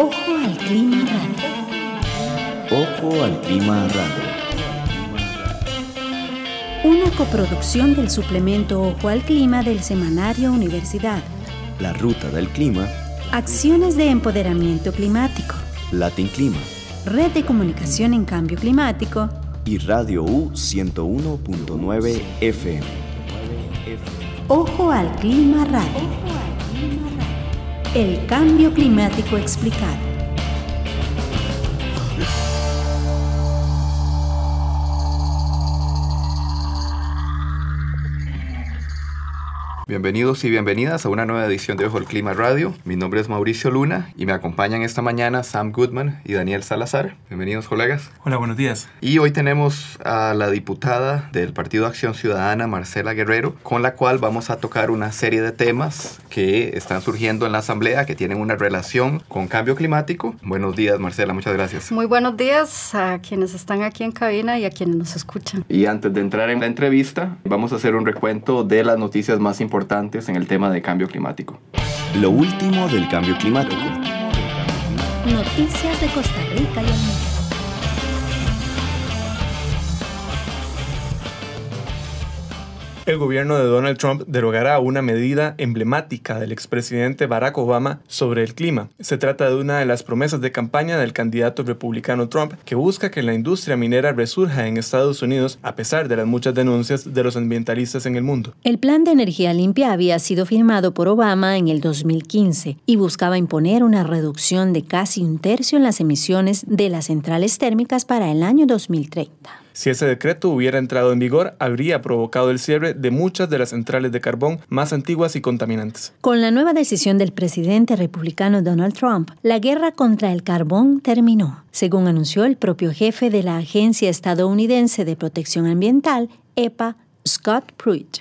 Ojo al clima radio. Ojo al clima radio. Una coproducción del suplemento Ojo al clima del semanario Universidad. La ruta del clima. Acciones de empoderamiento climático. Latin Clima. Red de comunicación en cambio climático. Y Radio U 101.9 FM. Ojo al clima radio. El cambio climático explicado. Bienvenidos y bienvenidas a una nueva edición de Ojo al Clima Radio. Mi nombre es Mauricio Luna y me acompañan esta mañana Sam Goodman y Daniel Salazar. Bienvenidos, colegas. Hola, buenos días. Y hoy tenemos a la diputada del Partido Acción Ciudadana, Marcela Guerrero, con la cual vamos a tocar una serie de temas que están surgiendo en la Asamblea que tienen una relación con cambio climático. Buenos días, Marcela, muchas gracias. Muy buenos días a quienes están aquí en cabina y a quienes nos escuchan. Y antes de entrar en la entrevista, vamos a hacer un recuento de las noticias más importantes importantes en el tema de cambio climático. Lo último del cambio climático. Noticias de Costa Rica y el mundo. El gobierno de Donald Trump derogará una medida emblemática del expresidente Barack Obama sobre el clima. Se trata de una de las promesas de campaña del candidato republicano Trump que busca que la industria minera resurja en Estados Unidos a pesar de las muchas denuncias de los ambientalistas en el mundo. El plan de energía limpia había sido firmado por Obama en el 2015 y buscaba imponer una reducción de casi un tercio en las emisiones de las centrales térmicas para el año 2030. Si ese decreto hubiera entrado en vigor, habría provocado el cierre de muchas de las centrales de carbón más antiguas y contaminantes. Con la nueva decisión del presidente republicano Donald Trump, la guerra contra el carbón terminó, según anunció el propio jefe de la Agencia Estadounidense de Protección Ambiental, EPA, Scott Pruitt.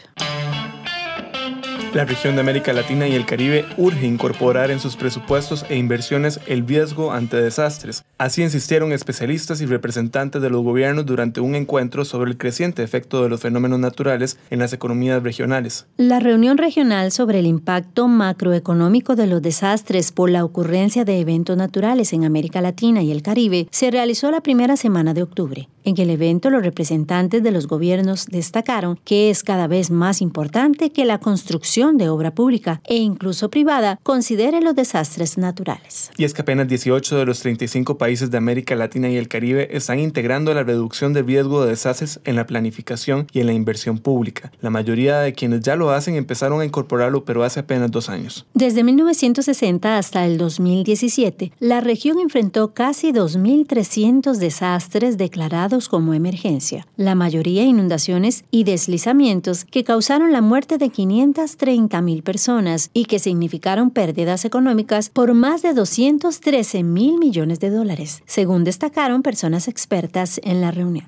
La región de América Latina y el Caribe urge incorporar en sus presupuestos e inversiones el riesgo ante desastres. Así insistieron especialistas y representantes de los gobiernos durante un encuentro sobre el creciente efecto de los fenómenos naturales en las economías regionales. La reunión regional sobre el impacto macroeconómico de los desastres por la ocurrencia de eventos naturales en América Latina y el Caribe se realizó la primera semana de octubre. En el evento, los representantes de los gobiernos destacaron que es cada vez más importante que la construcción de obra pública e incluso privada considere los desastres naturales. Y es que apenas 18 de los 35 países de América Latina y el Caribe están integrando la reducción del riesgo de desastres en la planificación y en la inversión pública. La mayoría de quienes ya lo hacen empezaron a incorporarlo, pero hace apenas dos años. Desde 1960 hasta el 2017, la región enfrentó casi 2.300 desastres declarados como emergencia, la mayoría inundaciones y deslizamientos que causaron la muerte de 530 mil personas y que significaron pérdidas económicas por más de 213 mil millones de dólares, según destacaron personas expertas en la reunión.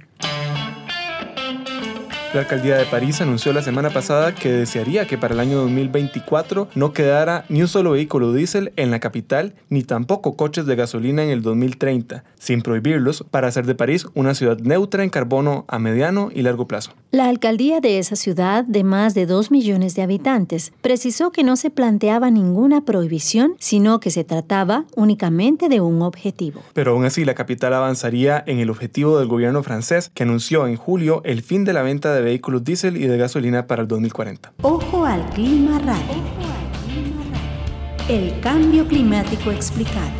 La alcaldía de París anunció la semana pasada que desearía que para el año 2024 no quedara ni un solo vehículo diésel en la capital, ni tampoco coches de gasolina en el 2030, sin prohibirlos para hacer de París una ciudad neutra en carbono a mediano y largo plazo. La alcaldía de esa ciudad, de más de 2 millones de habitantes, precisó que no se planteaba ninguna prohibición, sino que se trataba únicamente de un objetivo. Pero aún así, la capital avanzaría en el objetivo del gobierno francés, que anunció en julio el fin de la venta de vehículos diésel y de gasolina para el 2040. Ojo al clima radio. El cambio climático explicado.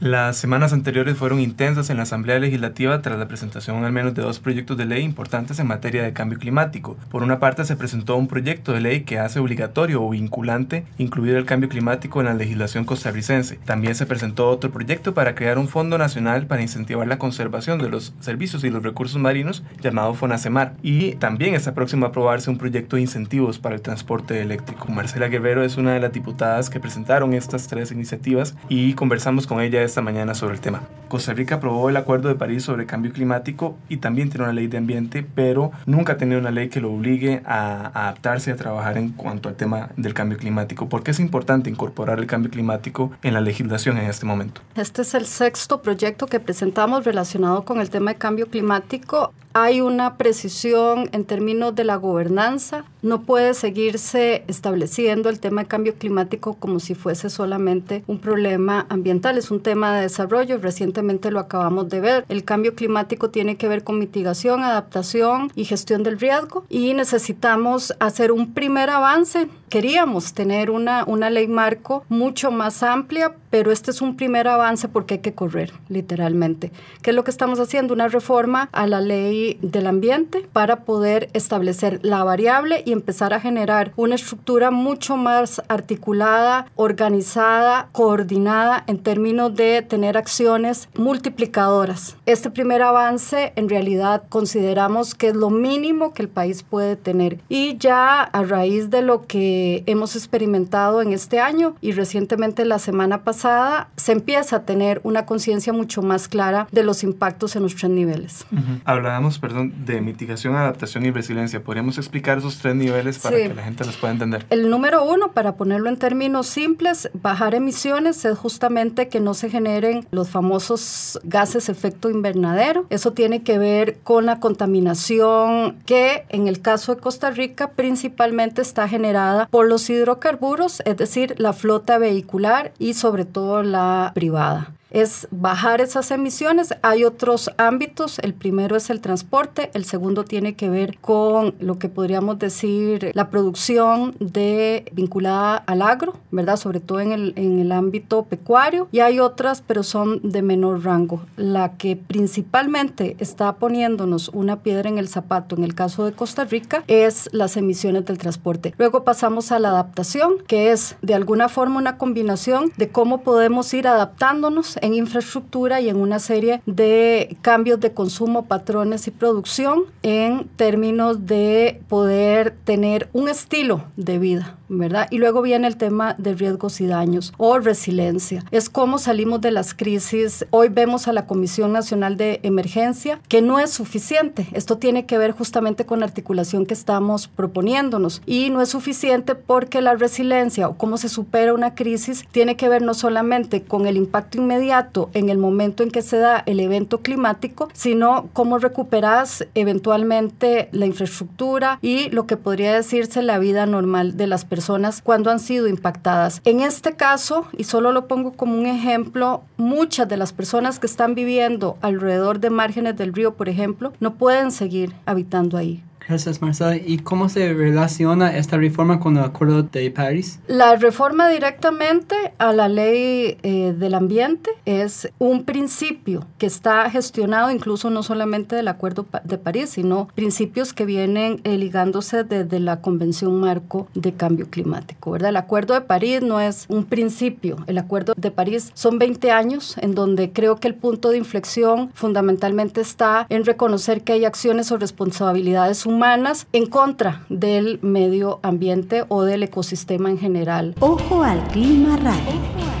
Las semanas anteriores fueron intensas en la Asamblea Legislativa tras la presentación al menos de dos proyectos de ley importantes en materia de cambio climático. Por una parte, se presentó un proyecto de ley que hace obligatorio o vinculante incluir el cambio climático en la legislación costarricense. También se presentó otro proyecto para crear un fondo nacional para incentivar la conservación de los servicios y los recursos marinos llamado FONACEMAR. Y también está próximo a aprobarse un proyecto de incentivos para el transporte eléctrico. Marcela Guerrero es una de las diputadas que presentaron estas tres iniciativas y conversamos con ella esta mañana sobre el tema. Costa Rica aprobó el Acuerdo de París sobre Cambio Climático y también tiene una ley de ambiente, pero nunca ha tenido una ley que lo obligue a, adaptarse a trabajar en cuanto al tema del cambio climático. ¿Por qué es importante incorporar el cambio climático en la legislación en este momento? Este es el sexto proyecto que presentamos relacionado con el tema de cambio climático hay una precisión en términos de la gobernanza. No puede seguirse estableciendo el tema de cambio climático como si fuese solamente un problema ambiental, es un tema de desarrollo. Recientemente lo acabamos de ver. El cambio climático tiene que ver con mitigación, adaptación y gestión del riesgo y necesitamos hacer un primer avance. Queríamos tener una, una ley marco mucho más amplia, pero este es un primer avance porque hay que correr, literalmente. ¿Qué es lo que estamos haciendo? Una reforma a la ley del ambiente para poder establecer la variable y empezar a generar una estructura mucho más articulada, organizada, coordinada en términos de tener acciones multiplicadoras. Este primer avance en realidad consideramos que es lo mínimo que el país puede tener y ya a raíz de lo que hemos experimentado en este año y recientemente la semana pasada se empieza a tener una conciencia mucho más clara de los impactos en los tres niveles. Hablábamos, perdón, de mitigación, adaptación y resiliencia. ¿Podríamos explicar esos tres niveles para que la gente los pueda entender? El número uno, para ponerlo en términos simples, bajar emisiones es justamente que no se generen los famosos gases efecto invernadero. Eso tiene que ver con la contaminación que en el caso de Costa Rica principalmente está generada por los hidrocarburos, es decir, la flota vehicular y sobre todo la privada es bajar esas emisiones. Hay otros ámbitos, el primero es el transporte, el segundo tiene que ver con lo que podríamos decir la producción de vinculada al agro, ¿verdad? Sobre todo en el, en el ámbito pecuario y hay otras, pero son de menor rango. La que principalmente está poniéndonos una piedra en el zapato en el caso de Costa Rica es las emisiones del transporte. Luego pasamos a la adaptación, que es de alguna forma una combinación de cómo podemos ir adaptándonos en infraestructura y en una serie de cambios de consumo, patrones y producción en términos de poder tener un estilo de vida, ¿verdad? Y luego viene el tema de riesgos y daños o resiliencia. Es cómo salimos de las crisis. Hoy vemos a la Comisión Nacional de Emergencia que no es suficiente. Esto tiene que ver justamente con la articulación que estamos proponiéndonos y no es suficiente porque la resiliencia o cómo se supera una crisis tiene que ver no solamente con el impacto inmediato, en el momento en que se da el evento climático, sino cómo recuperas eventualmente la infraestructura y lo que podría decirse la vida normal de las personas cuando han sido impactadas. En este caso, y solo lo pongo como un ejemplo, muchas de las personas que están viviendo alrededor de márgenes del río, por ejemplo, no pueden seguir habitando ahí. Gracias, Marcela. ¿Y cómo se relaciona esta reforma con el Acuerdo de París? La reforma directamente a la ley eh, del ambiente es un principio que está gestionado incluso no solamente del Acuerdo de París, sino principios que vienen eh, ligándose desde la Convención Marco de Cambio Climático. ¿verdad? El Acuerdo de París no es un principio. El Acuerdo de París son 20 años en donde creo que el punto de inflexión fundamentalmente está en reconocer que hay acciones o responsabilidades humanas humanas en contra del medio ambiente o del ecosistema en general. Ojo al clima radio.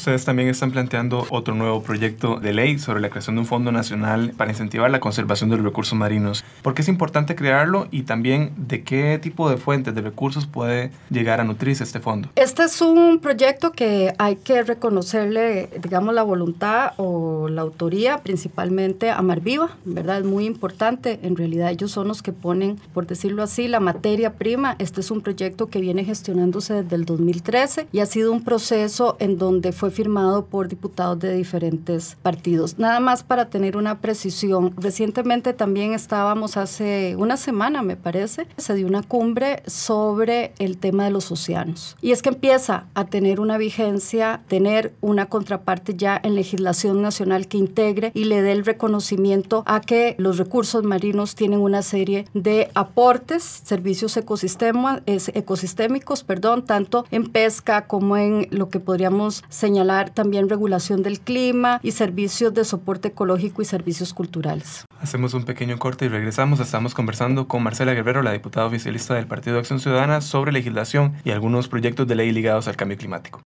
Ustedes también están planteando otro nuevo proyecto de ley sobre la creación de un fondo nacional para incentivar la conservación de los recursos marinos. ¿Por qué es importante crearlo y también de qué tipo de fuentes de recursos puede llegar a nutrirse este fondo? Este es un proyecto que hay que reconocerle, digamos, la voluntad o la autoría principalmente a Marviva, ¿verdad? Es muy importante. En realidad ellos son los que ponen, por decirlo así, la materia prima. Este es un proyecto que viene gestionándose desde el 2013 y ha sido un proceso en donde fue firmado por diputados de diferentes partidos. Nada más para tener una precisión, recientemente también estábamos hace una semana, me parece, se dio una cumbre sobre el tema de los océanos. Y es que empieza a tener una vigencia, tener una contraparte ya en legislación nacional que integre y le dé el reconocimiento a que los recursos marinos tienen una serie de aportes, servicios ecosistémicos, perdón, tanto en pesca como en lo que podríamos señalar también regulación del clima y servicios de soporte ecológico y servicios culturales. Hacemos un pequeño corte y regresamos. Estamos conversando con Marcela Guerrero, la diputada oficialista del Partido de Acción Ciudadana, sobre legislación y algunos proyectos de ley ligados al cambio climático.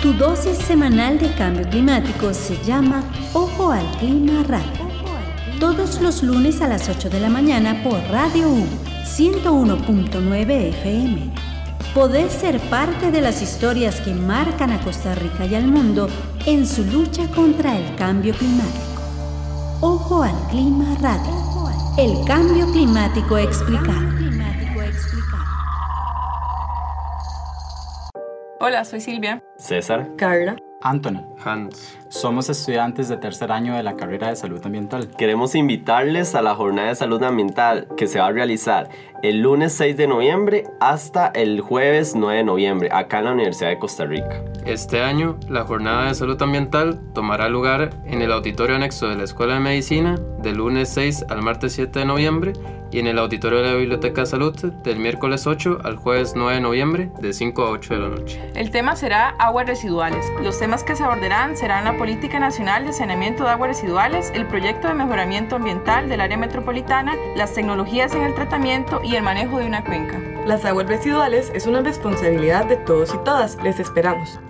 Tu dosis semanal de cambio climático se llama Ojo al Clima Radio. Todos los lunes a las 8 de la mañana por Radio U 101.9 FM. Podés ser parte de las historias que marcan a Costa Rica y al mundo en su lucha contra el cambio climático. Ojo al Clima Radio. El cambio climático explicado. Hola, soy Silvia. César. Carla. Anthony. Hans. Somos estudiantes de tercer año de la carrera de salud ambiental. Queremos invitarles a la jornada de salud ambiental que se va a realizar el lunes 6 de noviembre hasta el jueves 9 de noviembre acá en la Universidad de Costa Rica. Este año, la jornada de salud ambiental tomará lugar en el auditorio anexo de la Escuela de Medicina del lunes 6 al martes 7 de noviembre y en el auditorio de la Biblioteca de Salud del miércoles 8 al jueves 9 de noviembre de 5 a 8 de la noche. El tema será aguas residuales. Los temas que se abordarán serán la Política Nacional de Saneamiento de Aguas Residuales, el proyecto de mejoramiento ambiental del área metropolitana, las tecnologías en el tratamiento y el manejo de una cuenca. Las aguas residuales es una responsabilidad de todos y todas. Les esperamos.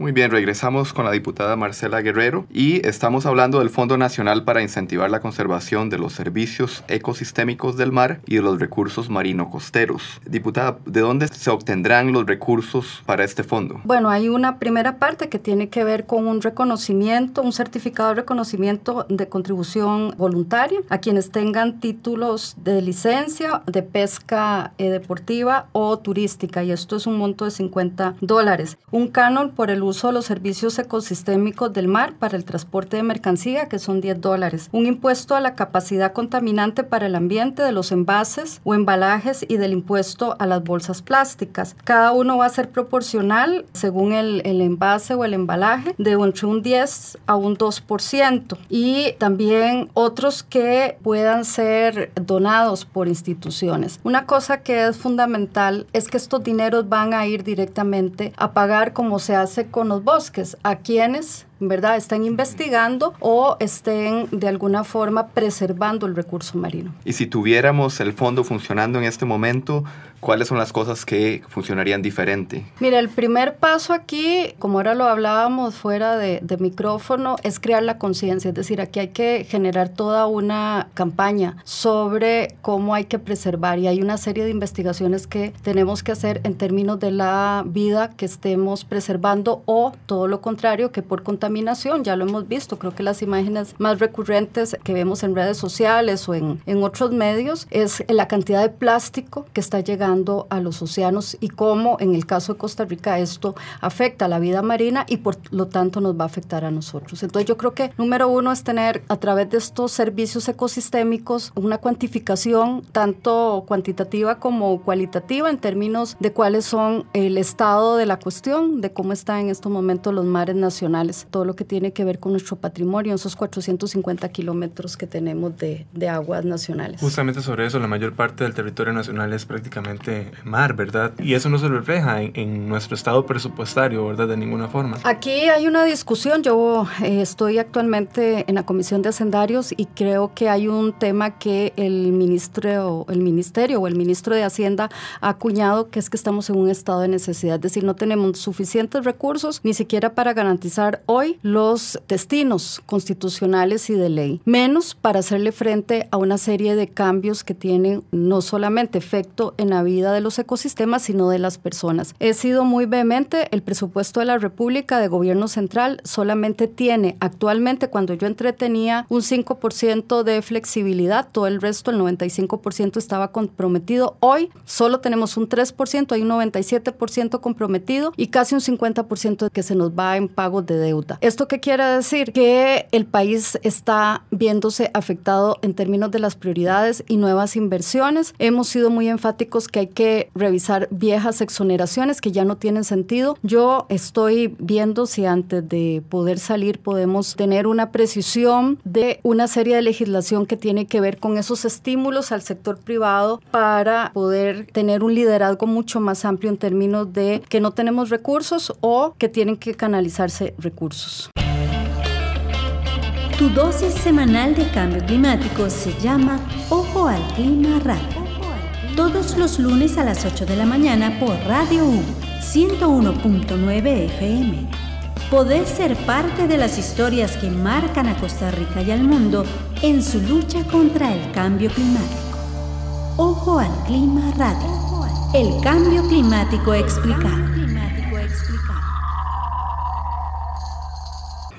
Muy bien, regresamos con la diputada Marcela Guerrero y estamos hablando del Fondo Nacional para incentivar la conservación de los servicios ecosistémicos del mar y de los recursos marino-costeros. Diputada, ¿de dónde se obtendrán los recursos para este fondo? Bueno, hay una primera parte que tiene que ver con un reconocimiento, un certificado de reconocimiento de contribución voluntaria a quienes tengan títulos de licencia de pesca eh, deportiva o turística y esto es un monto de 50 dólares. Un canon por el uso de los servicios ecosistémicos del mar para el transporte de mercancía, que son 10 dólares. Un impuesto a la capacidad contaminante para el ambiente de los envases o embalajes y del impuesto a las bolsas plásticas. Cada uno va a ser proporcional según el, el envase o el embalaje de entre un 10 a un 2%. Y también otros que puedan ser donados por instituciones. Una cosa que es fundamental es que estos dineros van a ir directamente a pagar como se hace con los bosques, a quienes ¿verdad? Estén investigando o estén de alguna forma preservando el recurso marino. Y si tuviéramos el fondo funcionando en este momento, ¿cuáles son las cosas que funcionarían diferente? Mira, el primer paso aquí, como ahora lo hablábamos fuera de, de micrófono, es crear la conciencia. Es decir, aquí hay que generar toda una campaña sobre cómo hay que preservar y hay una serie de investigaciones que tenemos que hacer en términos de la vida que estemos preservando o todo lo contrario, que por contaminación ya lo hemos visto, creo que las imágenes más recurrentes que vemos en redes sociales o en, en otros medios es la cantidad de plástico que está llegando a los océanos y cómo en el caso de Costa Rica esto afecta a la vida marina y por lo tanto nos va a afectar a nosotros. Entonces yo creo que número uno es tener a través de estos servicios ecosistémicos una cuantificación tanto cuantitativa como cualitativa en términos de cuáles son el estado de la cuestión, de cómo están en estos momentos los mares nacionales lo que tiene que ver con nuestro patrimonio, esos 450 kilómetros que tenemos de, de, aguas nacionales. Justamente sobre eso, la mayor parte del territorio nacional es prácticamente mar, ¿verdad? Y eso no se refleja en, en nuestro estado presupuestario, ¿verdad? De ninguna forma. Aquí hay una discusión, yo eh, estoy actualmente en la Comisión de Hacendarios y creo que hay un tema que el ministro, el ministerio o el ministro de Hacienda ha acuñado, que es que estamos en un estado de necesidad, es decir, no tenemos suficientes recursos ni siquiera para garantizar hoy los destinos constitucionales y de ley, menos para hacerle frente a una serie de cambios que tienen no solamente efecto en la vida de los ecosistemas, sino de las personas. He sido muy vehemente, el presupuesto de la República de Gobierno Central solamente tiene actualmente, cuando yo entré tenía un 5% de flexibilidad, todo el resto, el 95% estaba comprometido. Hoy solo tenemos un 3%, hay un 97% comprometido y casi un 50% que se nos va en pagos de deuda. ¿Esto qué quiere decir? Que el país está viéndose afectado en términos de las prioridades y nuevas inversiones. Hemos sido muy enfáticos que hay que revisar viejas exoneraciones que ya no tienen sentido. Yo estoy viendo si antes de poder salir podemos tener una precisión de una serie de legislación que tiene que ver con esos estímulos al sector privado para poder tener un liderazgo mucho más amplio en términos de que no tenemos recursos o que tienen que canalizarse Tu dosis semanal de cambio climático se llama Ojo al Clima Radio. Todos los lunes a las 8 de la mañana por Radio U 101.9 FM. Podés ser parte de las historias que marcan a Costa Rica y al mundo en su lucha contra el cambio climático. Ojo al Clima Radio. El cambio climático explicado.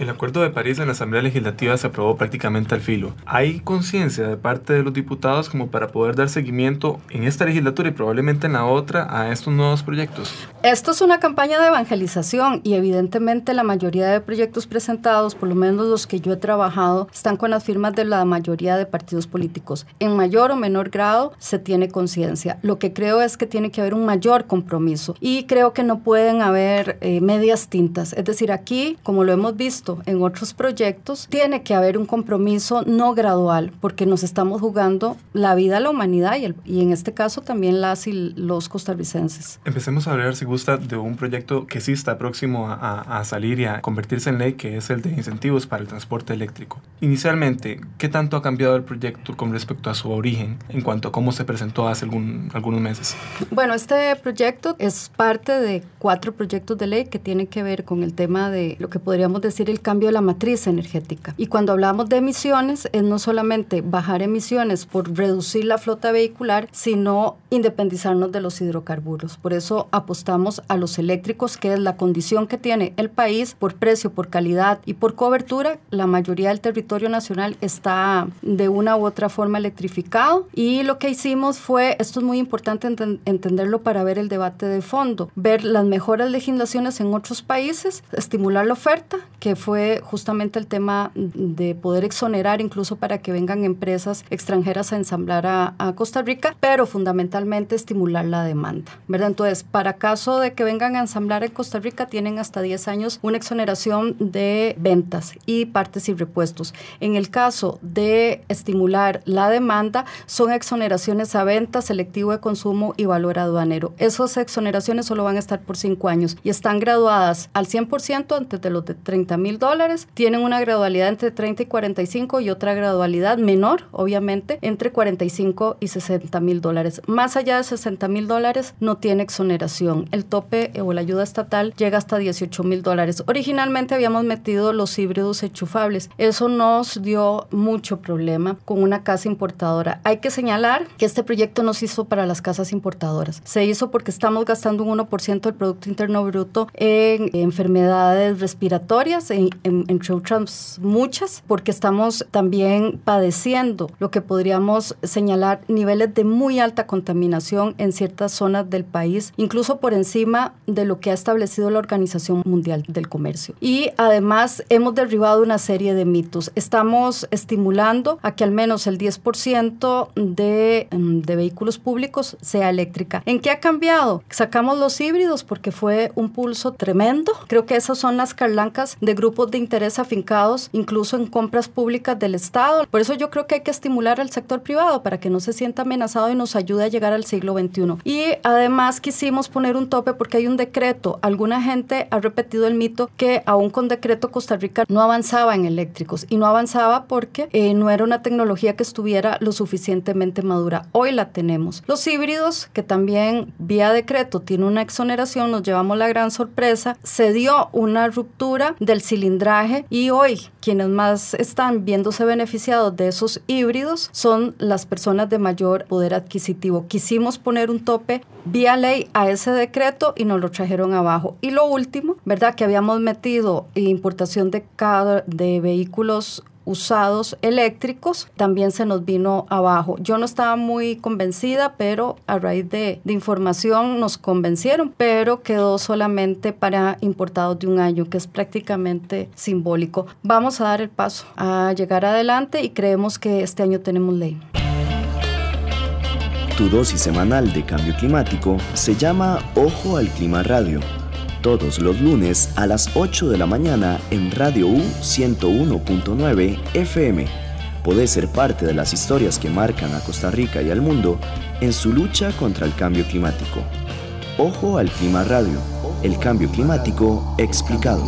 El Acuerdo de París en la Asamblea Legislativa se aprobó prácticamente al filo. ¿Hay conciencia de parte de los diputados como para poder dar seguimiento en esta legislatura y probablemente en la otra a estos nuevos proyectos? Esto es una campaña de evangelización y evidentemente la mayoría de proyectos presentados, por lo menos los que yo he trabajado, están con las firmas de la mayoría de partidos políticos. En mayor o menor grado se tiene conciencia. Lo que creo es que tiene que haber un mayor compromiso y creo que no pueden haber eh, medias tintas. Es decir, aquí, como lo hemos visto, en otros proyectos, tiene que haber un compromiso no gradual, porque nos estamos jugando la vida de la humanidad y, y en este caso también las y los costarricenses. Empecemos a hablar, si gusta, de un proyecto que sí está próximo a, a salir y a convertirse en ley, que es el de incentivos para el transporte eléctrico. Inicialmente, ¿qué tanto ha cambiado el proyecto con respecto a su origen en cuanto a cómo se presentó hace algún, algunos meses? Bueno, este proyecto es parte de cuatro proyectos de ley que tienen que ver con el tema de lo que podríamos decir el cambio de la matriz energética. Y cuando hablamos de emisiones, es no solamente bajar emisiones por reducir la flota vehicular, sino independizarnos de los hidrocarburos. Por eso apostamos a los eléctricos, que es la condición que tiene el país por precio, por calidad y por cobertura. La mayoría del territorio nacional está de una u otra forma electrificado. Y lo que hicimos fue, esto es muy importante entenderlo para ver el debate de fondo, ver las mejores legislaciones en otros países, estimular la oferta, que fue justamente el tema de poder exonerar incluso para que vengan empresas extranjeras a ensamblar a, Costa Rica, pero fundamentalmente estimular la demanda, ¿verdad? Entonces, para caso de que vengan a ensamblar en Costa Rica, tienen hasta 10 años una exoneración de ventas y partes y repuestos. En el caso de estimular la demanda, son exoneraciones a venta, selectivo de consumo y valor aduanero. Esas exoneraciones solo van a estar por 5 años y están graduadas al 100% antes de los de 30 mil dólares, tienen una gradualidad entre 30 y 45 y otra gradualidad menor, obviamente, entre 45 y 60 mil dólares. Más allá de 60 mil dólares no tiene exoneración. El tope o la ayuda estatal llega hasta 18 mil dólares. Originalmente habíamos metido los híbridos enchufables. Eso nos dio mucho problema con una casa importadora. Hay que señalar que este proyecto no se hizo para las casas importadoras. Se hizo porque estamos gastando un 1% del Producto Interno Bruto en enfermedades respiratorias, entre otras muchas, porque estamos también padeciendo lo que podríamos señalar niveles de muy alta contaminación en ciertas zonas del país, incluso por encima de lo que ha establecido la Organización Mundial del Comercio. Y además hemos derribado una serie de mitos. Estamos estimulando a que al menos el 10% de, mm, de vehículos públicos sea eléctrica. ¿En qué ha cambiado? Sacamos los híbridos porque fue un pulso tremendo. Creo que esas son las carlancas de grupos de interés afincados incluso en compras públicas del Estado. Por eso yo creo que hay que estimular al sector privado para que no se sienta amenazado y nos ayude a llegar al siglo XXI. Y además quisimos poner un tope porque hay un decreto. Alguna gente ha repetido el mito que aún con decreto Costa Rica no avanzaba en eléctricos y no avanzaba porque eh, no era una tecnología que estuviera lo suficientemente madura. Hoy la tenemos. Los híbridos, que también vía decreto tiene una exoneración, nos llevamos la gran sorpresa, se dio una ruptura del cilindraje y hoy quienes más están viéndose beneficiados de esos híbridos son las personas de mayor poder adquisitivo. Quisimos poner un tope vía ley a ese decreto y nos lo trajeron abajo. Y lo último, ¿verdad? Que habíamos metido importación de, de vehículos usados eléctricos también se nos vino abajo. Yo no estaba muy convencida, pero a raíz de, de, información nos convencieron, pero quedó solamente para importados de un año, que es prácticamente simbólico. Vamos a dar el paso a llegar adelante y creemos que este año tenemos ley. Tu dosis semanal de cambio climático se llama Ojo al Clima Radio todos los lunes a las 8 de la mañana en Radio U 101.9 FM. Podés ser parte de las historias que marcan a Costa Rica y al mundo en su lucha contra el cambio climático. Ojo al Clima Radio, el cambio climático explicado.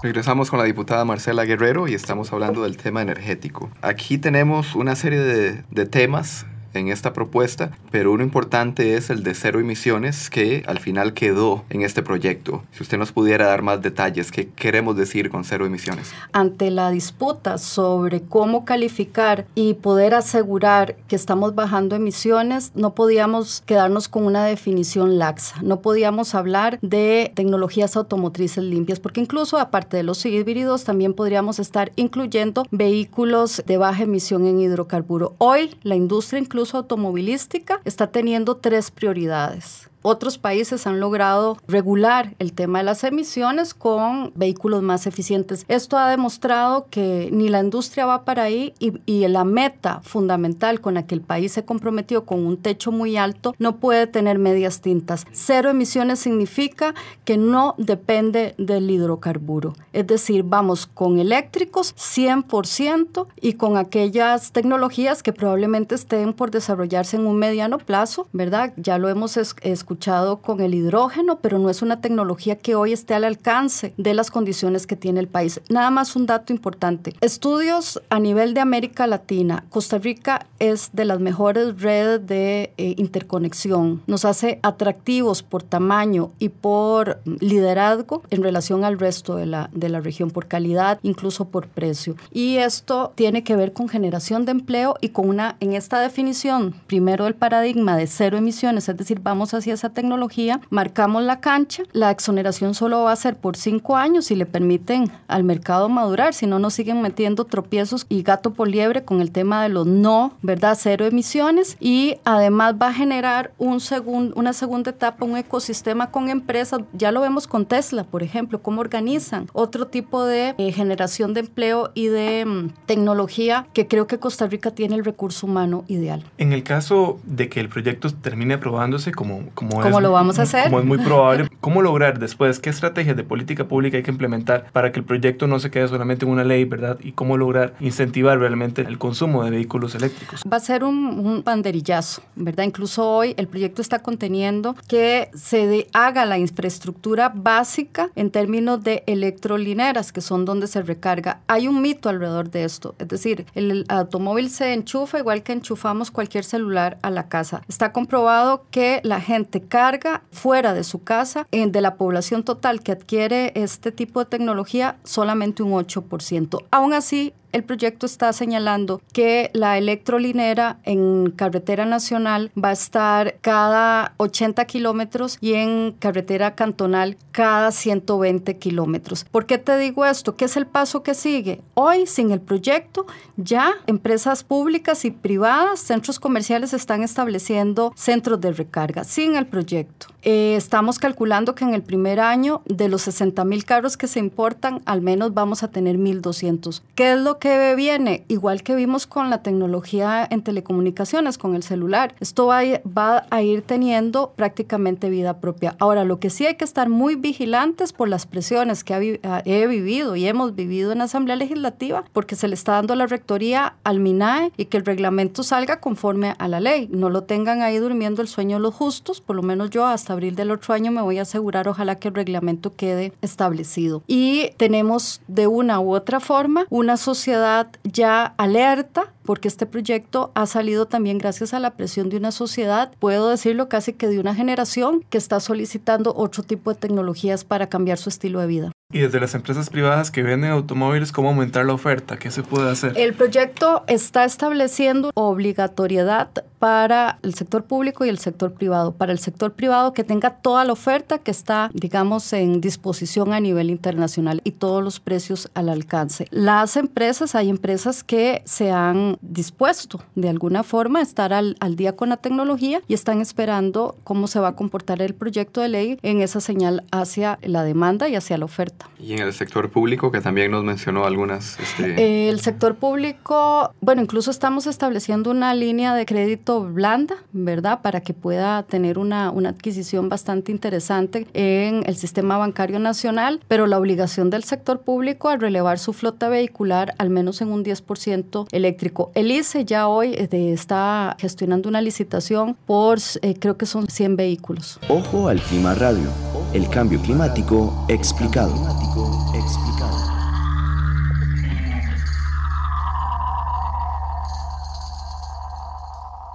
Regresamos con la diputada Marcela Guerrero y estamos hablando del tema energético. Aquí tenemos una serie de, temas en esta propuesta, pero uno importante es el de cero emisiones que al final quedó en este proyecto. Si usted nos pudiera dar más detalles, ¿qué queremos decir con cero emisiones? Ante la disputa sobre cómo calificar y poder asegurar que estamos bajando emisiones, no podíamos quedarnos con una definición laxa, no podíamos hablar de tecnologías automotrices limpias, porque incluso aparte de los híbridos, también podríamos estar incluyendo vehículos de baja emisión en hidrocarburo. Hoy la industria incluso automovilística está teniendo tres prioridades. Otros países han logrado regular el tema de las emisiones con vehículos más eficientes. Esto ha demostrado que ni la industria va para ahí y, y, la meta fundamental con la que el país se comprometió con un techo muy alto no puede tener medias tintas. Cero emisiones significa que no depende del hidrocarburo. Es decir, vamos con eléctricos 100% y con aquellas tecnologías que probablemente estén por desarrollarse en un mediano plazo, ¿verdad? Ya lo hemos escuchado escuchado con el hidrógeno, pero no es una tecnología que hoy esté al alcance de las condiciones que tiene el país. Nada más un dato importante. Estudios a nivel de América Latina. Costa Rica es de las mejores redes de eh, interconexión. Nos hace atractivos por tamaño y por liderazgo en relación al resto de la, de la región, por calidad, incluso por precio. Y esto tiene que ver con generación de empleo y con una, en esta definición, primero el paradigma de cero emisiones, es decir, vamos hacia esa tecnología, marcamos la cancha, la exoneración solo va a ser por cinco años y le permiten al mercado madurar, si no nos siguen metiendo tropiezos y gato por liebre con el tema de los no, ¿verdad? Cero emisiones y además va a generar un segundo una segunda etapa, un ecosistema con empresas, ya lo vemos con Tesla, por ejemplo, cómo organizan otro tipo de eh, generación de empleo y de mm, tecnología que creo que Costa Rica tiene el recurso humano ideal. En el caso de que el proyecto termine aprobándose como ¿Cómo lo vamos a hacer? Como es muy probable. ¿Cómo lograr después? ¿Qué estrategias de política pública hay que implementar para que el proyecto no se quede solamente en una ley, verdad? Y cómo lograr incentivar realmente el consumo de vehículos eléctricos. Va a ser un, un banderillazo, ¿verdad? Incluso hoy el proyecto está conteniendo que se haga la infraestructura básica en términos de electrolineras, que son donde se recarga. Hay un mito alrededor de esto, es decir, el automóvil se enchufa igual que enchufamos cualquier celular a la casa. Está comprobado que la gente carga fuera de su casa, de la población total que adquiere este tipo de tecnología, solamente un 8%. Aún así, el proyecto está señalando que la electrolinera en carretera nacional va a estar cada 80 kilómetros y en carretera cantonal cada 120 kilómetros. ¿Por qué te digo esto? ¿Qué es el paso que sigue? Hoy, sin el proyecto, ya empresas públicas y privadas, centros comerciales están estableciendo centros de recarga sin el proyecto. Eh, estamos calculando que en el primer año de los 60 mil carros que se importan, al menos vamos a tener 1.200. ¿Qué es lo que viene? Igual que vimos con la tecnología en telecomunicaciones, con el celular. Esto va, va a ir teniendo prácticamente vida propia. Ahora, lo que sí hay que estar muy vigilantes por las presiones que he vivido y hemos vivido en la Asamblea Legislativa, porque se le está dando la rectoría al MINAE y que el reglamento salga conforme a la ley. No lo tengan ahí durmiendo el sueño los justos, por lo menos yo hasta abril del otro año me voy a asegurar, ojalá que el reglamento quede establecido. Y tenemos de una u otra forma una sociedad ya alerta porque este proyecto ha salido también gracias a la presión de una sociedad, puedo decirlo casi que de una generación que está solicitando otro tipo de tecnologías para cambiar su estilo de vida. Y desde las empresas privadas que venden automóviles, ¿cómo aumentar la oferta? ¿Qué se puede hacer? El proyecto está estableciendo obligatoriedad para el sector público y el sector privado. Para el sector privado que tenga toda la oferta que está, digamos, en disposición a nivel internacional y todos los precios al alcance. Las empresas, hay empresas que se han dispuesto de alguna forma a estar al, al día con la tecnología y están esperando cómo se va a comportar el proyecto de ley en esa señal hacia la demanda y hacia la oferta. Y en el sector público, que también nos mencionó algunas... Este... El sector público, bueno, incluso estamos estableciendo una línea de crédito blanda, ¿verdad? Para que pueda tener una, una adquisición bastante interesante en el sistema bancario nacional, pero la obligación del sector público a relevar su flota vehicular al menos en un 10% eléctrico. El ICE ya hoy este, está gestionando una licitación por, eh, creo que son 100 vehículos. Ojo al clima radio, el cambio climático explicado fanático.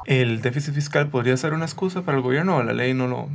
¿El déficit fiscal podría ser una excusa para el gobierno o la ley no lo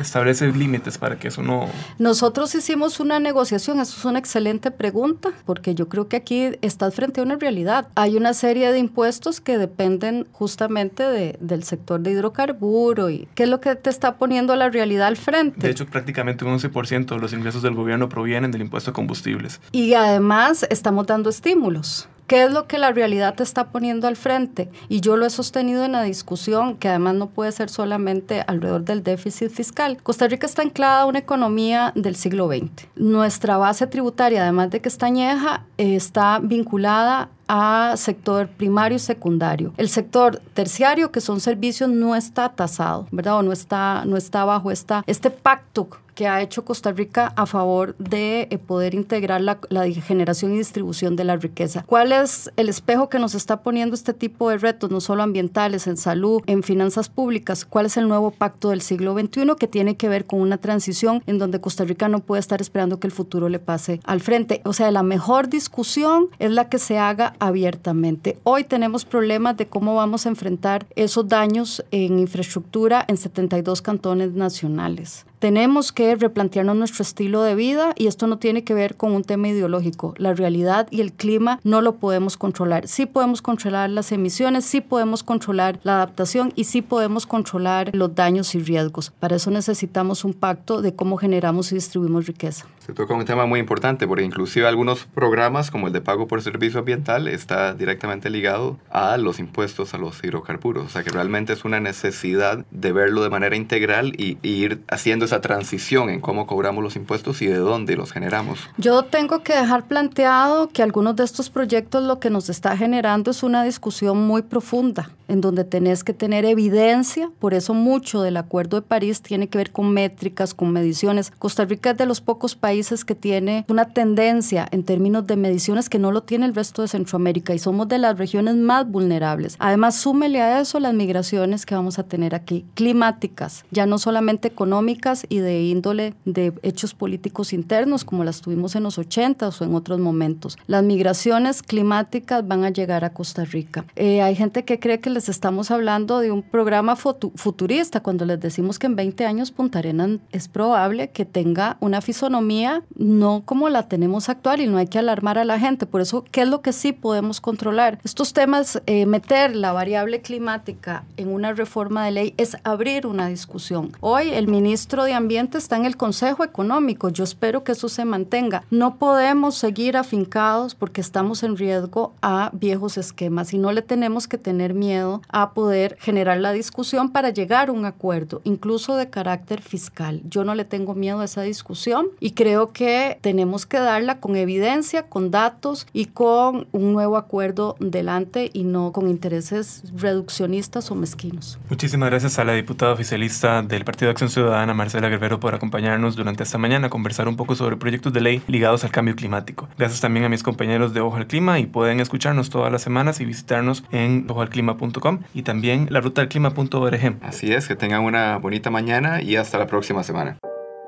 establece límites para que eso no... Nosotros hicimos una negociación, eso es una excelente pregunta, porque yo creo que aquí estás frente a una realidad. Hay una serie de impuestos que dependen justamente de, del sector de hidrocarburo y qué es lo que te está poniendo la realidad al frente. De hecho, prácticamente un 11% de los ingresos del gobierno provienen del impuesto a combustibles. Y además estamos dando estímulos. ¿Qué es lo que la realidad te está poniendo al frente? Y yo lo he sostenido en la discusión, que además no puede ser solamente alrededor del déficit fiscal. Costa Rica está anclada a una economía del siglo XX. Nuestra base tributaria, además de que está añeja, está vinculada a sector primario y secundario. El sector terciario, que son servicios, no está tasado, ¿verdad? O no está, no está bajo esta, este pacto que ha hecho Costa Rica a favor de eh, poder integrar la, la, generación y distribución de la riqueza. ¿Cuál es el espejo que nos está poniendo este tipo de retos, no solo ambientales, en salud, en finanzas públicas? ¿Cuál es el nuevo pacto del siglo XXI que tiene que ver con una transición en donde Costa Rica no puede estar esperando que el futuro le pase al frente? O sea, la mejor discusión es la que se haga abiertamente. Hoy tenemos problemas de cómo vamos a enfrentar esos daños en infraestructura en 72 cantones nacionales. Tenemos que replantearnos nuestro estilo de vida y esto no tiene que ver con un tema ideológico. La realidad y el clima no lo podemos controlar. Sí podemos controlar las emisiones, sí podemos controlar la adaptación y sí podemos controlar los daños y riesgos. Para eso necesitamos un pacto de cómo generamos y distribuimos riqueza. Se toca un tema muy importante porque inclusive algunos programas como el de pago por servicio ambiental está directamente ligado a los impuestos a los hidrocarburos. O sea que realmente es una necesidad de verlo de manera integral y, y ir haciendo esa transición en cómo cobramos los impuestos y de dónde los generamos. Yo tengo que dejar planteado que algunos de estos proyectos lo que nos está generando es una discusión muy profunda, en donde tenés que tener evidencia, por eso mucho del Acuerdo de París tiene que ver con métricas, con mediciones. Costa Rica es de los pocos países que tiene una tendencia en términos de mediciones que no lo tiene el resto de Centroamérica y somos de las regiones más vulnerables. Además, súmele a eso las migraciones que vamos a tener aquí, climáticas, ya no solamente económicas, y de índole de hechos políticos internos como las tuvimos en los 80 o en otros momentos. Las migraciones climáticas van a llegar a Costa Rica. Eh, hay gente que cree que les estamos hablando de un programa futurista cuando les decimos que en 20 años Punta Arenas es probable que tenga una fisonomía no como la tenemos actual y no hay que alarmar a la gente. Por eso, ¿qué es lo que sí podemos controlar? Estos temas, eh, meter la variable climática en una reforma de ley es abrir una discusión. Hoy el ministro de Ambiente está en el Consejo Económico. Yo espero que eso se mantenga. No podemos seguir afincados porque estamos en riesgo a viejos esquemas y no le tenemos que tener miedo a poder generar la discusión para llegar a un acuerdo, incluso de carácter fiscal. Yo no le tengo miedo a esa discusión y creo que tenemos que darla con evidencia, con datos y con un nuevo acuerdo delante y no con intereses reduccionistas o mezquinos. Muchísimas gracias a la diputada oficialista del Partido Acción Ciudadana, Marcela Guerrero, por acompañarnos durante esta mañana a conversar un poco sobre proyectos de ley ligados al cambio climático. Gracias también a mis compañeros de Ojo al Clima y pueden escucharnos todas las semanas y visitarnos en ojoalclima.com y también la ruta del clima.org. Así es, que tengan una bonita mañana y hasta la próxima semana.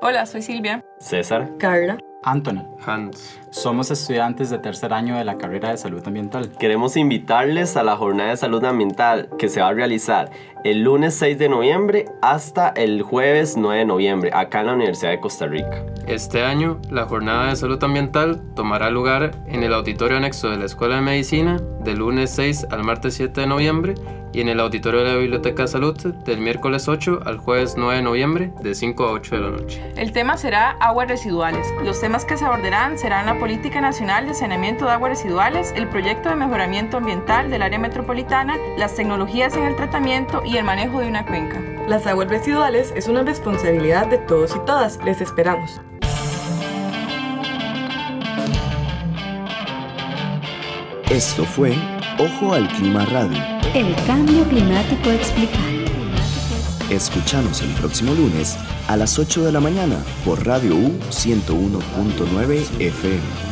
Hola, soy Silvia. César. Carla. Anthony. Hans. Somos estudiantes de tercer año de la carrera de salud ambiental. Queremos invitarles a la jornada de salud ambiental que se va a realizar el lunes 6 de noviembre hasta el jueves 9 de noviembre acá en la Universidad de Costa Rica. Este año, la jornada de salud ambiental tomará lugar en el auditorio anexo de la Escuela de Medicina del lunes 6 al martes 7 de noviembre y en el auditorio de la Biblioteca de Salud del miércoles 8 al jueves 9 de noviembre de 5 a 8 de la noche. El tema será aguas residuales. Los temas que se abordarán serán la Política Nacional de Saneamiento de Aguas Residuales, el proyecto de mejoramiento ambiental del área metropolitana, las tecnologías en el tratamiento y el manejo de una cuenca. Las aguas residuales es una responsabilidad de todos y todas. Les esperamos. Esto fue Ojo al Clima Radio. El cambio climático explicado. Escuchanos el próximo lunes a las 8 de la mañana por Radio U 101.9 FM.